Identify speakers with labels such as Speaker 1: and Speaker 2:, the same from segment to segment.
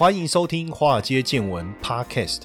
Speaker 1: 欢迎收听《华尔街见闻》Podcast。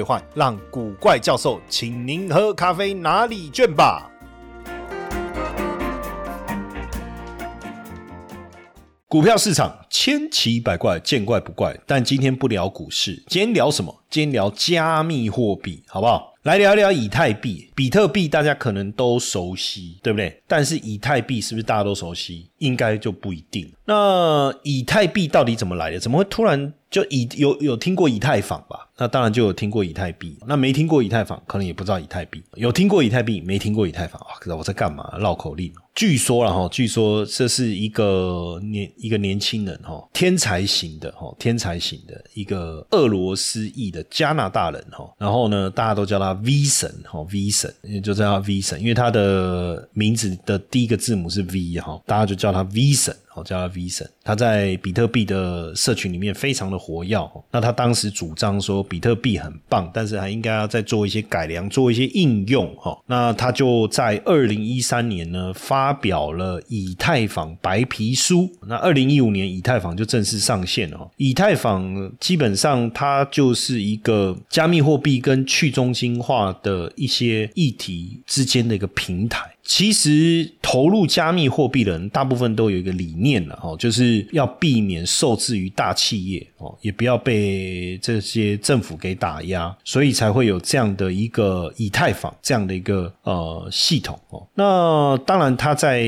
Speaker 1: 兑换，让古怪教授请您喝咖啡拿礼券吧。股票市场千奇百怪，见怪不怪。但今天不聊股市，今天聊什么？今天聊加密货币，好不好？来聊聊以太币、比特币，大家可能都熟悉，对不对？但是以太币是不是大家都熟悉？应该就不一定。那以太币到底怎么来的？怎么会突然就以有有听过以太坊吧？那当然就有听过以太币。那没听过以太坊，可能也不知道以太币。有听过以太币，没听过以太坊啊？可是我在干嘛？绕口令。据说了哈，据说这是一个年一个年轻人哈，天才型的哈，天才型的一个俄罗斯裔的加拿大人哈。然后呢，大家都叫他 V 神哈，V 神就叫他 V 神，因为他的名字的第一个字母是 V 哈，大家就叫他 V 神。好，叫他 V 神，他在比特币的社群里面非常的活跃。那他当时主张说，比特币很棒，但是还应该要再做一些改良，做一些应用。哈，那他就在二零一三年呢，发表了以太坊白皮书。那二零一五年，以太坊就正式上线了。以太坊基本上它就是一个加密货币跟去中心化的一些议题之间的一个平台。其实投入加密货币的人，大部分都有一个理念了哦，就是要避免受制于大企业哦，也不要被这些政府给打压，所以才会有这样的一个以太坊这样的一个呃系统哦。那当然他在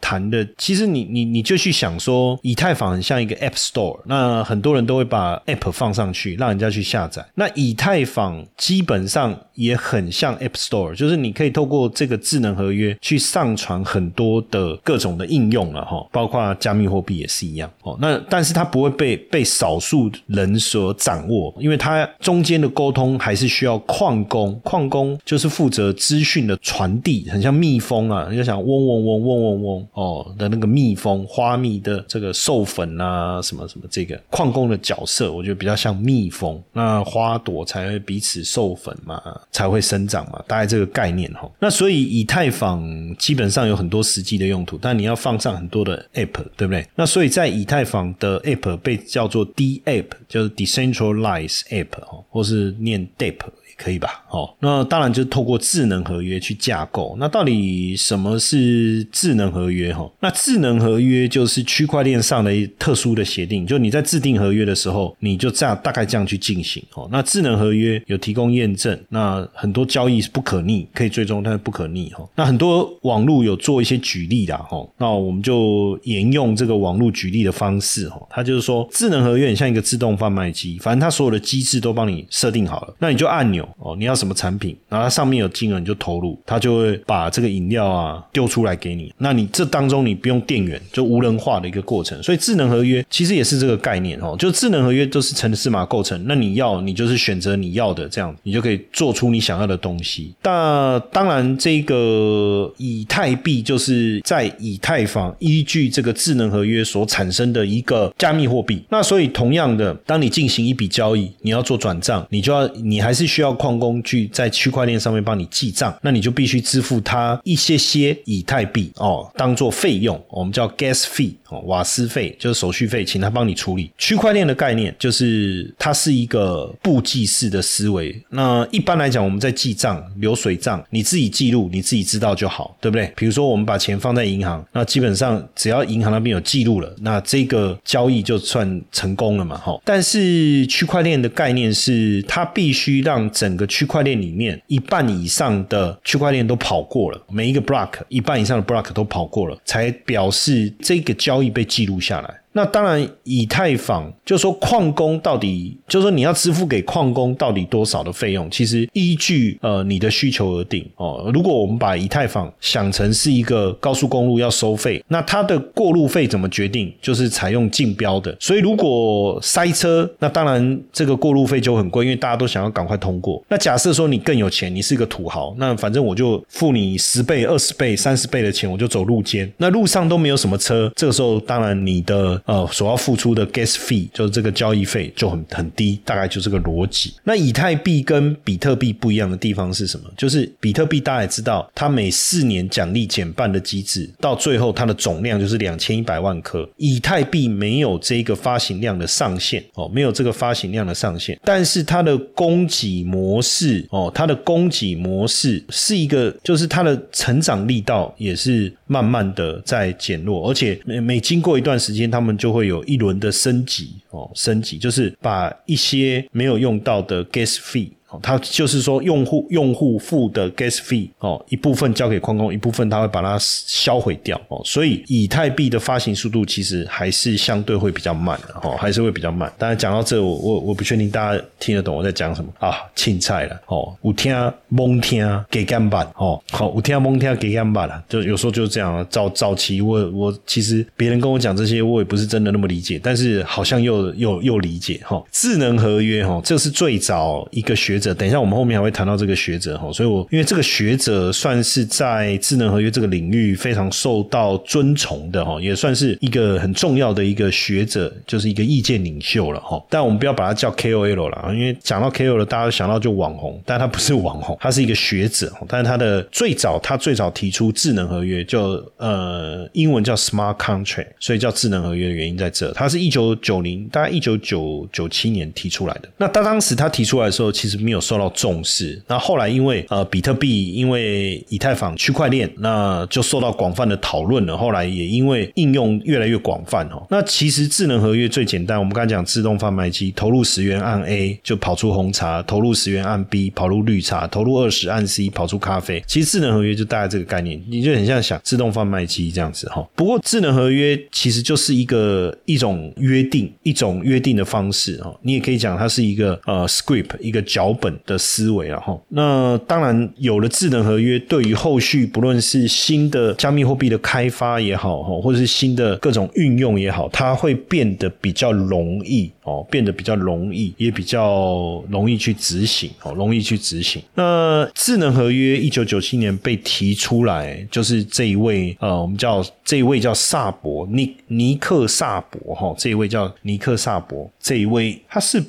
Speaker 1: 谈的，其实你你你就去想说，以太坊很像一个 App Store，那很多人都会把 App 放上去，让人家去下载。那以太坊基本上也很像 App Store，就是你可以透过这个智能合约。去上传很多的各种的应用了哈，包括加密货币也是一样哦。那但是它不会被被少数人所掌握，因为它中间的沟通还是需要矿工，矿工就是负责资讯的传递，很像蜜蜂啊，你就想嗡嗡嗡嗡嗡嗡哦的那个蜜蜂，花蜜的这个授粉啊，什么什么这个矿工的角色，我觉得比较像蜜蜂，那花朵才会彼此授粉嘛，才会生长嘛，大概这个概念哈。那所以以太坊。基本上有很多实际的用途，但你要放上很多的 app，对不对？那所以在以太坊的 app 被叫做 D app，就是 decentralized app 哦，或是念 depp。可以吧？哦，那当然就是透过智能合约去架构。那到底什么是智能合约？哈，那智能合约就是区块链上的特殊的协定。就你在制定合约的时候，你就这样大概这样去进行。哦，那智能合约有提供验证。那很多交易是不可逆，可以追踪，但是不可逆。哈，那很多网络有做一些举例的。哈，那我们就沿用这个网络举例的方式。哈，它就是说，智能合约很像一个自动贩卖机，反正它所有的机制都帮你设定好了，那你就按钮。哦，你要什么产品，然后它上面有金额你就投入，它就会把这个饮料啊丢出来给你。那你这当中你不用电源，就无人化的一个过程。所以智能合约其实也是这个概念哦，就智能合约都是城市码构成。那你要你就是选择你要的，这样你就可以做出你想要的东西。那当然，这个以太币就是在以太坊依据这个智能合约所产生的一个加密货币。那所以同样的，当你进行一笔交易，你要做转账，你就要你还是需要。矿工去在区块链上面帮你记账，那你就必须支付他一些些以太币哦，当做费用，我们叫 gas fee 哦，瓦斯费就是手续费，请他帮你处理。区块链的概念就是它是一个簿记式的思维。那一般来讲，我们在记账、流水账，你自己记录，你自己知道就好，对不对？比如说我们把钱放在银行，那基本上只要银行那边有记录了，那这个交易就算成功了嘛，哈。但是区块链的概念是，它必须让整整个区块链里面，一半以上的区块链都跑过了，每一个 block 一半以上的 block 都跑过了，才表示这个交易被记录下来。那当然，以太坊就说矿工到底，就说你要支付给矿工到底多少的费用，其实依据呃你的需求而定哦。如果我们把以太坊想成是一个高速公路要收费，那它的过路费怎么决定？就是采用竞标的。所以如果塞车，那当然这个过路费就很贵，因为大家都想要赶快通过。那假设说你更有钱，你是一个土豪，那反正我就付你十倍、二十倍、三十倍的钱，我就走路肩。那路上都没有什么车，这个时候当然你的呃所要付出的 gas fee 就是这个交易费就很很低，大概就这个逻辑。那以太币跟比特币不一样的地方是什么？就是比特币大家也知道，它每四年奖励减半的机制，到最后它的总量就是两千一百万颗。以太币没有这个发行量的上限哦，没有这个发行量的上限，但是它的供给模式哦，它的供给模式是一个，就是它的成长力道也是慢慢的在减弱，而且每每经过一段时间，他们就会有一轮的升级哦，升级就是把一些没有用到的 gas fee。它就是说，用户用户付的 gas fee 哦，一部分交给矿工，一部分他会把它销毁掉哦。所以以太币的发行速度其实还是相对会比较慢的哦，还是会比较慢。当然讲到这，我我我不确定大家听得懂我在讲什么啊？青菜了哦，有听蒙听给干板哦，好，有听蒙听给干板了，就有时候就是这样。早早期我我其实别人跟我讲这些，我也不是真的那么理解，但是好像又又又理解哈。智能合约哈，这是最早一个学。者，等一下，我们后面还会谈到这个学者哈，所以我因为这个学者算是在智能合约这个领域非常受到尊崇的哈，也算是一个很重要的一个学者，就是一个意见领袖了哈。但我们不要把他叫 KOL 了，因为讲到 KOL，大家想到就网红，但他不是网红，他是一个学者。但是他的最早，他最早提出智能合约，就呃英文叫 Smart Contract，所以叫智能合约的原因在这。他是一九九零，大概一九九九七年提出来的。那他当时他提出来的时候，其实。没有受到重视，那后来因为呃比特币，因为以太坊区块链，那就受到广泛的讨论了。后来也因为应用越来越广泛哦。那其实智能合约最简单，我们刚才讲自动贩卖机，投入十元按 A 就跑出红茶，投入十元按 B 跑入绿茶，投入二十按 C 跑出咖啡。其实智能合约就大概这个概念，你就很像想自动贩卖机这样子哈。不过智能合约其实就是一个一种约定，一种约定的方式哈。你也可以讲它是一个呃 script，一个脚。本的思维啊，哈，那当然有了智能合约，对于后续不论是新的加密货币的开发也好，哈，或者是新的各种运用也好，它会变得比较容易哦，变得比较容易，也比较容易去执行哦，容易去执行。那智能合约一九九七年被提出来，就是这一位呃，我们叫这一位叫萨博尼尼克萨博哈，这一位叫尼克萨博，这一位他是。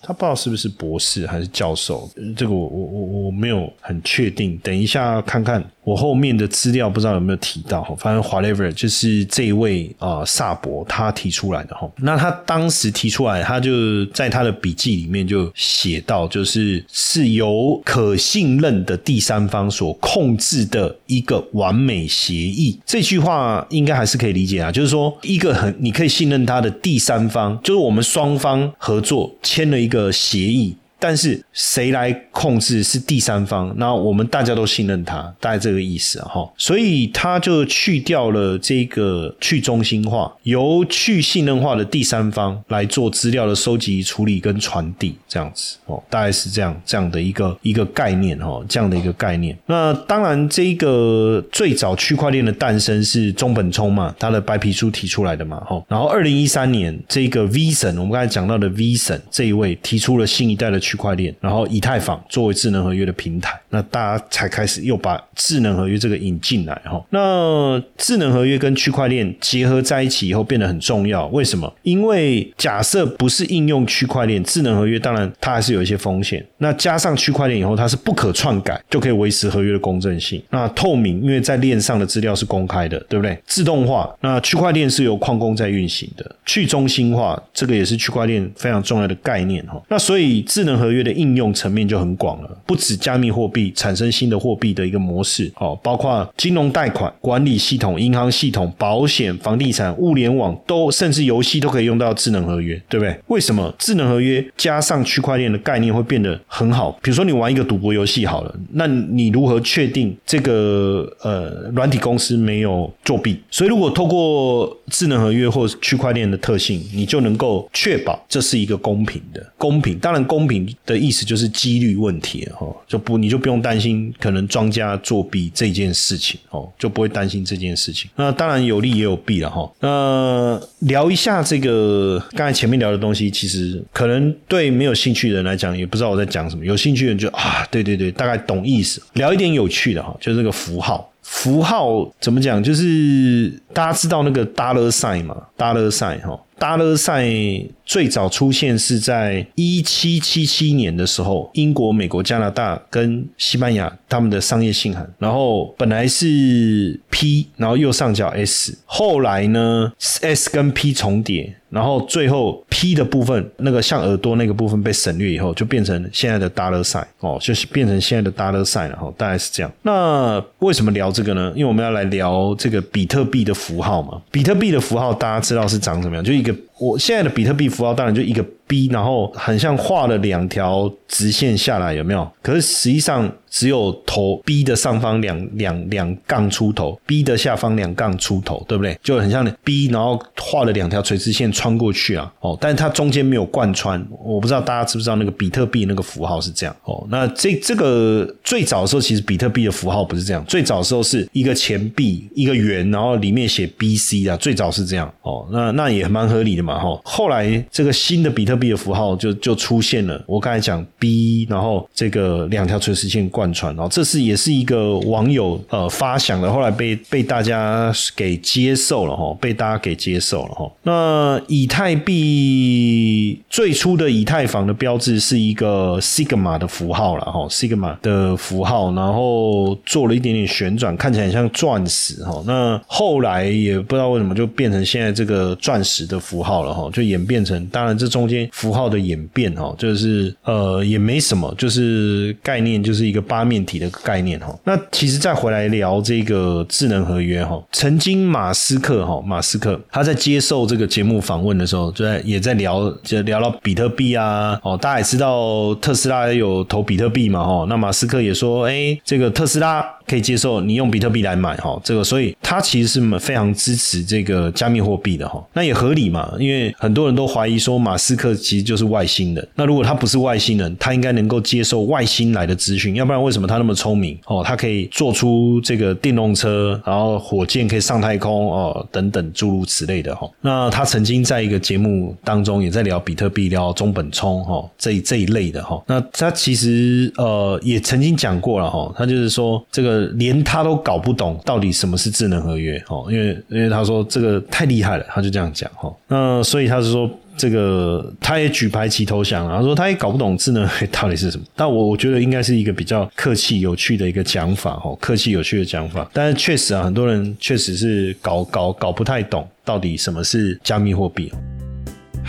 Speaker 1: 他不知道是不是博士还是教授，这个我我我我没有很确定，等一下看看。我后面的资料不知道有没有提到哈，反正 whatever 就是这一位啊萨博他提出来的哈。那他当时提出来，他就在他的笔记里面就写到，就是是由可信任的第三方所控制的一个完美协议。这句话应该还是可以理解啊，就是说一个很你可以信任他的第三方，就是我们双方合作签了一个协议。但是谁来控制是第三方，那我们大家都信任他，大概这个意思哈。所以他就去掉了这个去中心化，由去信任化的第三方来做资料的收集、处理跟传递，这样子哦，大概是这样这样的一个一个概念哈，这样的一个概念。那当然，这个最早区块链的诞生是中本聪嘛，他的白皮书提出来的嘛哈。然后二零一三年，这个 V 神，我们刚才讲到的 V 神这一位提出了新一代的。区块链，然后以太坊作为智能合约的平台，那大家才开始又把智能合约这个引进来哈。那智能合约跟区块链结合在一起以后变得很重要，为什么？因为假设不是应用区块链，智能合约当然它还是有一些风险。那加上区块链以后，它是不可篡改，就可以维持合约的公正性。那透明，因为在链上的资料是公开的，对不对？自动化，那区块链是由矿工在运行的。去中心化，这个也是区块链非常重要的概念哈。那所以智能合约的应用层面就很广了，不止加密货币产生新的货币的一个模式哦，包括金融贷款、管理系统、银行系统、保险、房地产、物联网都，甚至游戏都可以用到智能合约，对不对？为什么智能合约加上区块链的概念会变得很好？比如说你玩一个赌博游戏好了，那你如何确定这个呃软体公司没有作弊？所以如果透过智能合约或区块链的特性，你就能够确保这是一个公平的公平。当然，公平的意思就是几率问题哈，就不你就不用担心可能庄家作弊这件事情哦，就不会担心这件事情。那当然有利也有弊了哈。那聊一下这个刚才前面聊的东西，其实可能对没有兴趣的人来讲，也不知道我在讲什么；有兴趣的人就啊，对对对，大概懂意思。聊一点有趣的哈，就这个符号。符号怎么讲？就是大家知道那个 dollar sign 嘛，dollar sign 哈，dollar sign 最早出现是在一七七七年的时候，英国、美国、加拿大跟西班牙他们的商业信函，然后本来是 P，然后右上角 S，后来呢 S 跟 P 重叠。然后最后 P 的部分，那个像耳朵那个部分被省略以后，就变成现在的 dollar sign 哦，就是变成现在的 dollar sign 了哈，大概是这样。那为什么聊这个呢？因为我们要来聊这个比特币的符号嘛。比特币的符号大家知道是长什么样？就一个我现在的比特币符号，当然就一个 B，然后很像画了两条直线下来，有没有？可是实际上。只有头 B 的上方两两两杠出头，B 的下方两杠出头，对不对？就很像 B，然后画了两条垂直线穿过去啊，哦，但是它中间没有贯穿。我不知道大家知不知道那个比特币那个符号是这样哦。那这这个最早的时候，其实比特币的符号不是这样，最早的时候是一个钱币一个圆，然后里面写 BC 啊，最早是这样哦。那那也蛮合理的，哈。后后来这个新的比特币的符号就就出现了，我刚才讲 B，然后这个两条垂直线。贯穿，然后这是也是一个网友呃发想的，后来被被大家给接受了哈，被大家给接受了哈。那以太币最初的以太坊的标志是一个 sigma 的符号了哈，sigma 的符号，然后做了一点点旋转，看起来很像钻石哈。那后来也不知道为什么就变成现在这个钻石的符号好了哈，就演变成，当然这中间符号的演变哈，就是呃也没什么，就是概念就是一个。八面体的概念哈，那其实再回来聊这个智能合约哈，曾经马斯克哈，马斯克他在接受这个节目访问的时候，就在也在聊，就聊到比特币啊，哦，大家也知道特斯拉有投比特币嘛哈，那马斯克也说，哎，这个特斯拉可以接受你用比特币来买哈，这个所以他其实是非常支持这个加密货币的哈，那也合理嘛，因为很多人都怀疑说马斯克其实就是外星人，那如果他不是外星人，他应该能够接受外星来的资讯，要不然。为什么他那么聪明哦？他可以做出这个电动车，然后火箭可以上太空哦，等等诸如此类的哈。那他曾经在一个节目当中也在聊比特币，聊中本聪哈这这一类的哈。那他其实呃也曾经讲过了哈，他就是说这个连他都搞不懂到底什么是智能合约哦，因为因为他说这个太厉害了，他就这样讲哈。那所以他是说。这个他也举牌旗投降了，他说他也搞不懂智能到底是什么，但我我觉得应该是一个比较客气有趣的一个讲法哦，客气有趣的讲法，但是确实啊，很多人确实是搞搞搞不太懂到底什么是加密货币。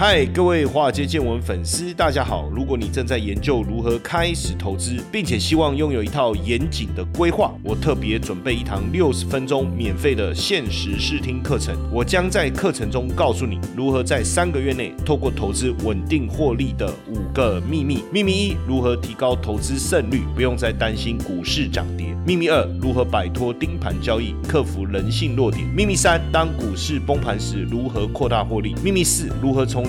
Speaker 1: 嗨，各位华尔街见闻粉丝，大家好！如果你正在研究如何开始投资，并且希望拥有一套严谨的规划，我特别准备一堂六十分钟免费的限时试听课程。我将在课程中告诉你如何在三个月内透过投资稳定获利的五个秘密。秘密一：如何提高投资胜率，不用再担心股市涨跌。秘密二：如何摆脱盯盘交易，克服人性弱点。秘密三：当股市崩盘时，如何扩大获利。秘密四：如何从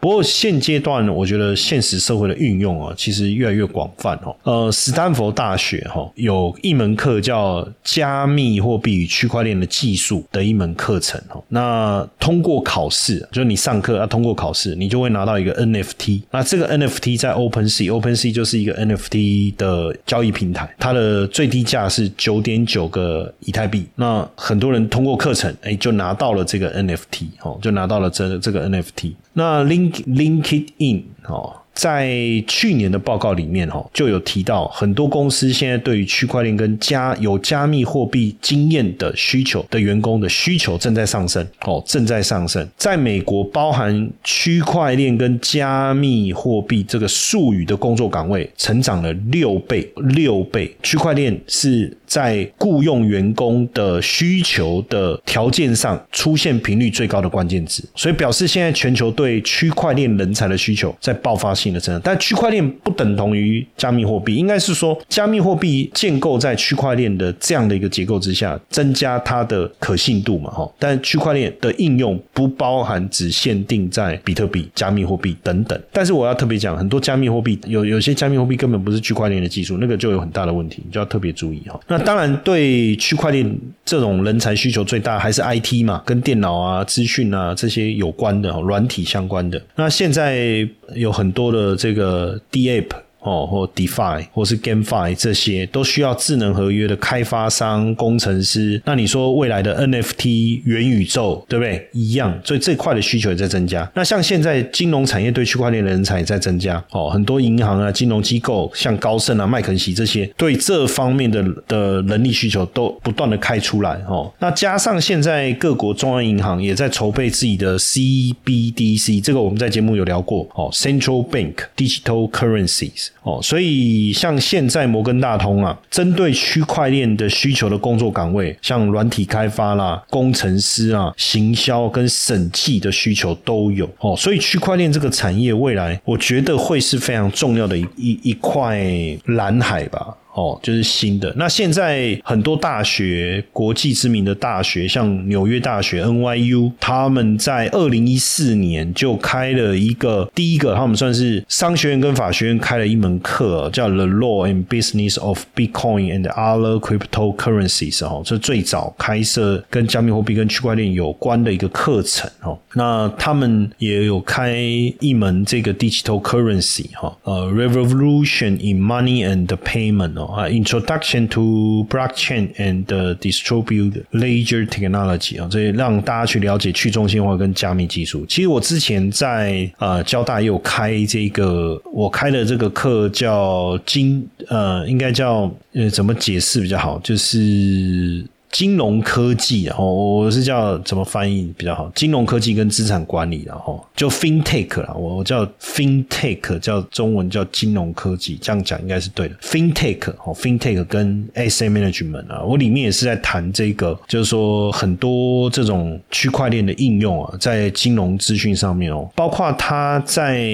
Speaker 1: 不过现阶段，我觉得现实社会的运用啊，其实越来越广泛哦。呃，斯坦福大学哈有一门课叫加密货币与区块链的技术的一门课程哦。那通过考试，就是你上课要通过考试，你就会拿到一个 NFT。那这个 NFT 在 OpenSea，OpenSea 就是一个 NFT 的交易平台，它的最低价是九点九个以太币。那很多人通过课程，哎，就拿到了这个 NFT 哦，就拿到了这这个 NFT。那 Link LinkedIn 哦。在去年的报告里面，哦就有提到，很多公司现在对于区块链跟加有加密货币经验的需求的员工的需求正在上升，哦，正在上升。在美国，包含区块链跟加密货币这个术语的工作岗位，成长了六倍，六倍。区块链是在雇佣员工的需求的条件上出现频率最高的关键词，所以表示现在全球对区块链人才的需求在爆发性。的增长，但区块链不等同于加密货币，应该是说加密货币建构在区块链的这样的一个结构之下，增加它的可信度嘛，哈。但区块链的应用不包含只限定在比特币、加密货币等等。但是我要特别讲，很多加密货币有有些加密货币根本不是区块链的技术，那个就有很大的问题，你就要特别注意哈。那当然，对区块链这种人才需求最大还是 IT 嘛，跟电脑啊、资讯啊这些有关的软体相关的。那现在有很多的。这个 D App。哦，或 DeFi 或是 GameFi 这些都需要智能合约的开发商、工程师。那你说未来的 NFT 元宇宙，对不对？一样，所以这块的需求也在增加。那像现在金融产业对区块链的人才也在增加。哦，很多银行啊、金融机构，像高盛啊、麦肯锡这些，对这方面的的能力需求都不断的开出来。哦，那加上现在各国中央银行也在筹备自己的 CBDC，这个我们在节目有聊过。哦，Central Bank Digital Currencies。哦，所以像现在摩根大通啊，针对区块链的需求的工作岗位，像软体开发啦、工程师啊、行销跟审计的需求都有。哦，所以区块链这个产业未来，我觉得会是非常重要的一一一块蓝海吧。哦，就是新的。那现在很多大学，国际知名的大学，像纽约大学 （NYU），他们在二零一四年就开了一个第一个，他们算是商学院跟法学院开了一门课，叫《The Law and Business of Bitcoin and Other Cryptocurrencies》哦，这最早开设跟加密货币跟区块链有关的一个课程哦。那他们也有开一门这个 Digital Currency 哈，呃，Revolution in Money and Payment 哦。啊，Introduction to Blockchain and Distributed Ledger Technology 啊，这让大家去了解去中心化跟加密技术。其实我之前在呃交大也有开这个，我开的这个课叫金呃，应该叫呃怎么解释比较好？就是。金融科技，然后我是叫怎么翻译比较好？金融科技跟资产管理，然后就 FinTech 啦，我我叫 FinTech，叫中文叫金融科技，这样讲应该是对的。FinTech 哦，FinTech 跟 Asset Management 啊，我里面也是在谈这个，就是说很多这种区块链的应用啊，在金融资讯上面哦，包括它在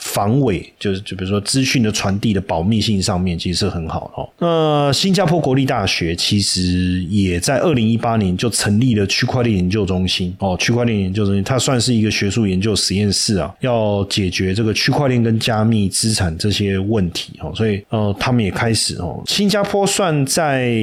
Speaker 1: 防伪，就是就比如说资讯的传递的保密性上面，其实是很好哦。那新加坡国立大学其实。也在二零一八年就成立了区块链研究中心哦，区块链研究中心它算是一个学术研究实验室啊，要解决这个区块链跟加密资产这些问题哦，所以呃，他们也开始哦，新加坡算在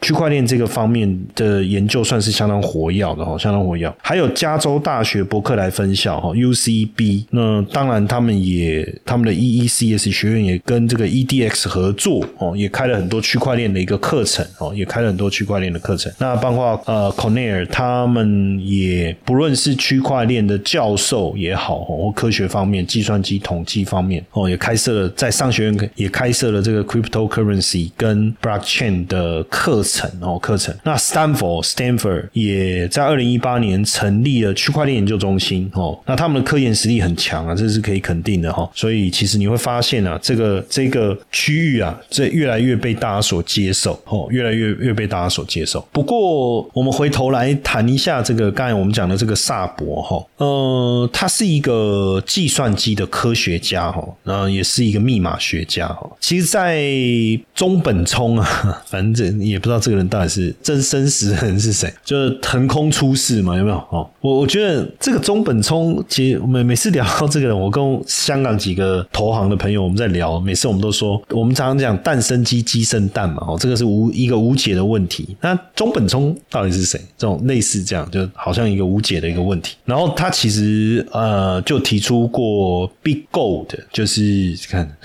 Speaker 1: 区块链这个方面的研究算是相当活跃的哈，相当活跃。还有加州大学伯克莱分校哈，UCB，那当然他们也他们的 EECS 学院也跟这个 EDX 合作哦，也开了很多区块链的一个课程哦，也开了很多区块链。的课程，那包括呃，Cornell 他们也不论是区块链的教授也好，或科学方面、计算机统计方面，哦，也开设了在商学院也开设了这个 cryptocurrency 跟 blockchain 的课程哦，课程。那 Stanford Stanford 也在二零一八年成立了区块链研究中心哦，那他们的科研实力很强啊，这是可以肯定的哈。所以其实你会发现啊，这个这个区域啊，这越来越被大家所接受哦，越来越越被大家所接。受。不过，我们回头来谈一下这个刚才我们讲的这个萨博哈，呃，他是一个计算机的科学家哈，然后也是一个密码学家哈。其实，在中本聪啊，反正也不知道这个人到底是真生实人是谁，就是腾空出世嘛，有没有？哦，我我觉得这个中本聪，其实每每次聊到这个人，我跟香港几个投行的朋友我们在聊，每次我们都说，我们常常讲蛋生鸡，鸡生蛋嘛，哦，这个是无一个无解的问题。那中本聪到底是谁？这种类似这样，就好像一个无解的一个问题。然后他其实呃，就提出过 Big Gold，就是看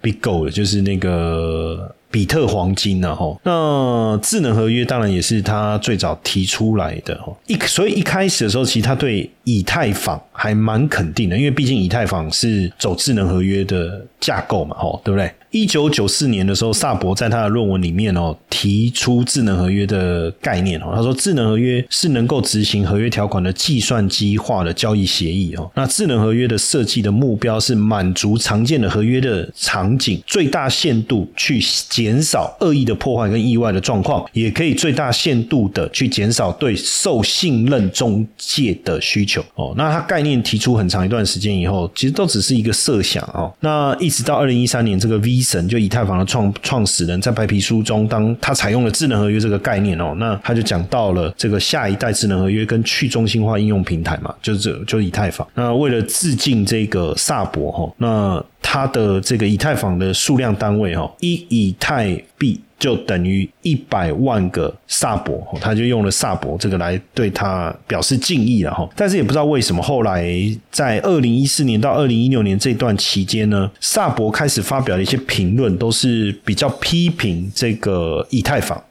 Speaker 1: Big Gold，就是那个。比特黄金呢？哈，那智能合约当然也是他最早提出来的。一所以一开始的时候，其实他对以太坊还蛮肯定的，因为毕竟以太坊是走智能合约的架构嘛，哈，对不对？一九九四年的时候，萨博在他的论文里面哦提出智能合约的概念哦，他说智能合约是能够执行合约条款的计算机化的交易协议哦。那智能合约的设计的目标是满足常见的合约的场景，最大限度去减少恶意的破坏跟意外的状况，也可以最大限度的去减少对受信任中介的需求哦。那他概念提出很长一段时间以后，其实都只是一个设想哦。那一直到二零一三年这个 V 神就以太坊的创创始人，在白皮书中，当他采用了智能合约这个概念哦，那他就讲到了这个下一代智能合约跟去中心化应用平台嘛，就是这就是以太坊。那为了致敬这个萨博哈，那他的这个以太坊的数量单位哈，一以太币。就等于一百万个萨博，他就用了萨博这个来对他表示敬意了哈。但是也不知道为什么，后来在二零一四年到二零一六年这段期间呢，萨博开始发表的一些评论都是比较批评这个以太坊。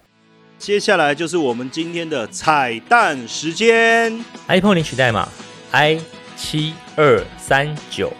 Speaker 2: 接下来就是我们今天的彩蛋时间
Speaker 3: ，iPhone 领取代码 i 七二三九。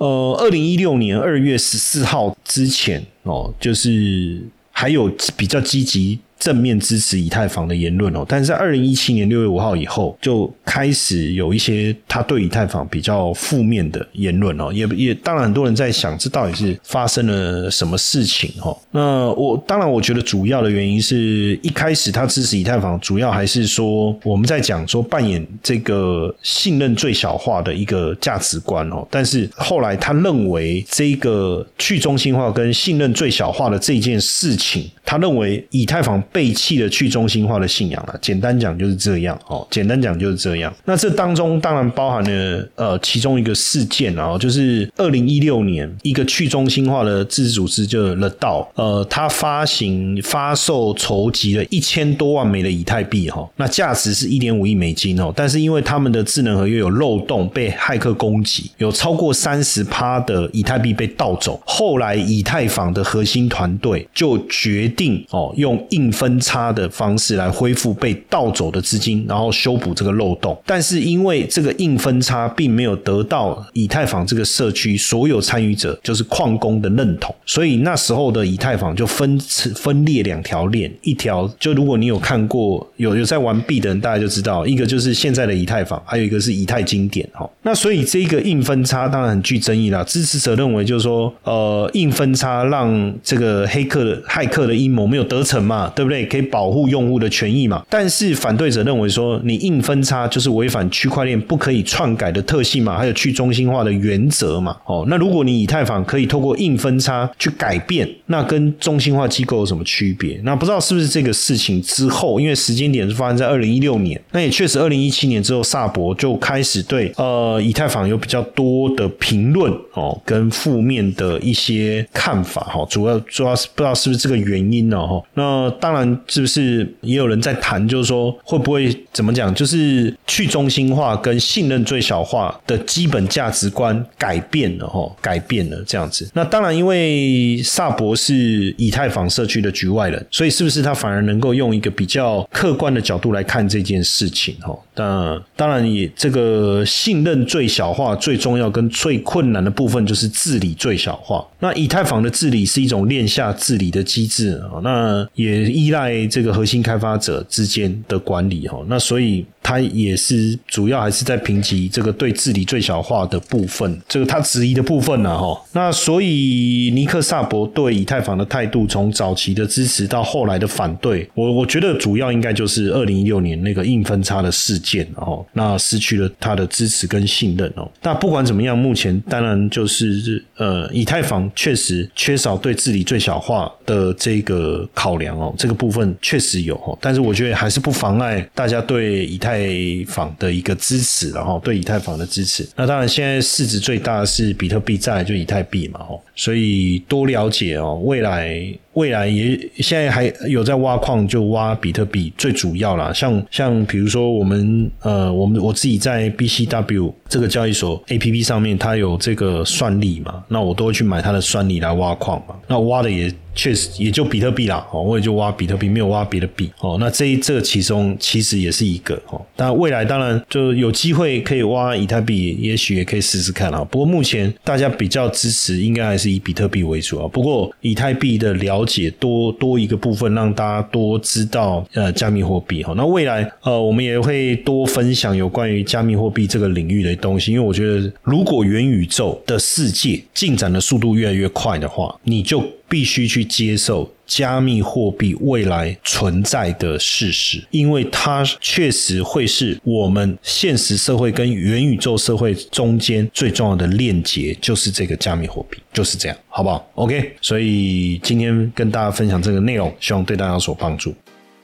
Speaker 1: 呃，二零一六年二月十四号之前哦，就是还有比较积极。正面支持以太坊的言论哦，但是在二零一七年六月五号以后，就开始有一些他对以太坊比较负面的言论哦，也也当然很多人在想，这到底是发生了什么事情哈？那我当然我觉得主要的原因是一开始他支持以太坊，主要还是说我们在讲说扮演这个信任最小化的一个价值观哦，但是后来他认为这个去中心化跟信任最小化的这件事情，他认为以太坊。背弃了去中心化的信仰了，简单讲就是这样哦。简单讲就是这样。那这当中当然包含了呃其中一个事件啊，就是二零一六年一个去中心化的自治组织就 The DAO，呃，它发行发售筹集了一千多万枚的以太币哈，那价值是一点五亿美金哦。但是因为他们的智能合约有漏洞被骇客攻击，有超过三十趴的以太币被盗走。后来以太坊的核心团队就决定哦用硬分差的方式来恢复被盗走的资金，然后修补这个漏洞。但是因为这个硬分差并没有得到以太坊这个社区所有参与者，就是矿工的认同，所以那时候的以太坊就分分裂两条链，一条就如果你有看过有有在玩币的人，大家就知道，一个就是现在的以太坊，还有一个是以太经典哈。那所以这个硬分差当然很具争议啦。支持者认为就是说，呃，硬分差让这个黑客的骇客的阴谋没有得逞嘛，对不？对，对可以保护用户的权益嘛？但是反对者认为说，你硬分叉就是违反区块链不可以篡改的特性嘛，还有去中心化的原则嘛。哦，那如果你以太坊可以透过硬分叉去改变，那跟中心化机构有什么区别？那不知道是不是这个事情之后，因为时间点是发生在二零一六年，那也确实二零一七年之后，萨博就开始对呃以太坊有比较多的评论哦，跟负面的一些看法哈。主要主要是不知道是不是这个原因呢？哈，那当然。是不是也有人在谈？就是说，会不会怎么讲？就是去中心化跟信任最小化的基本价值观改变了哈，改变了这样子。那当然，因为萨博是以太坊社区的局外人，所以是不是他反而能够用一个比较客观的角度来看这件事情？哈，那当然也这个信任最小化最重要跟最困难的部分就是治理最小化。那以太坊的治理是一种链下治理的机制啊，那也依。依赖这个核心开发者之间的管理哈，那所以它也是主要还是在评级这个对治理最小化的部分，这个他质疑的部分呢哈。那所以尼克萨博对以太坊的态度，从早期的支持到后来的反对，我我觉得主要应该就是二零一六年那个硬分叉的事件哦，那失去了他的支持跟信任哦。那不管怎么样，目前当然就是呃，以太坊确实缺少对治理最小化的这个考量哦，这个部分确实有哦，但是我觉得还是不妨碍大家对以太坊的一个支持，然后对以太坊的支持。那当然，现在市值最大是比特币，再就以太币嘛，哦，所以多了解哦，未来。未来也现在还有在挖矿，就挖比特币最主要啦。像像比如说我们呃，我们我自己在 BCW 这个交易所 APP 上面，它有这个算力嘛，那我都会去买它的算力来挖矿嘛。那挖的也。确实也就比特币啦，哦，我也就挖比特币，没有挖别的币，哦，那这这其中其实也是一个，哦，但未来当然就有机会可以挖以太币，也许也可以试试看啊。不过目前大家比较支持，应该还是以比特币为主啊。不过以太币的了解多多一个部分，让大家多知道呃加密货币哈。那未来呃我们也会多分享有关于加密货币这个领域的东西，因为我觉得如果元宇宙的世界进展的速度越来越快的话，你就必须去接受加密货币未来存在的事实，因为它确实会是我们现实社会跟元宇宙社会中间最重要的链接，就是这个加密货币，就是这样，好不好？OK，所以今天跟大家分享这个内容，希望对大家有所帮助。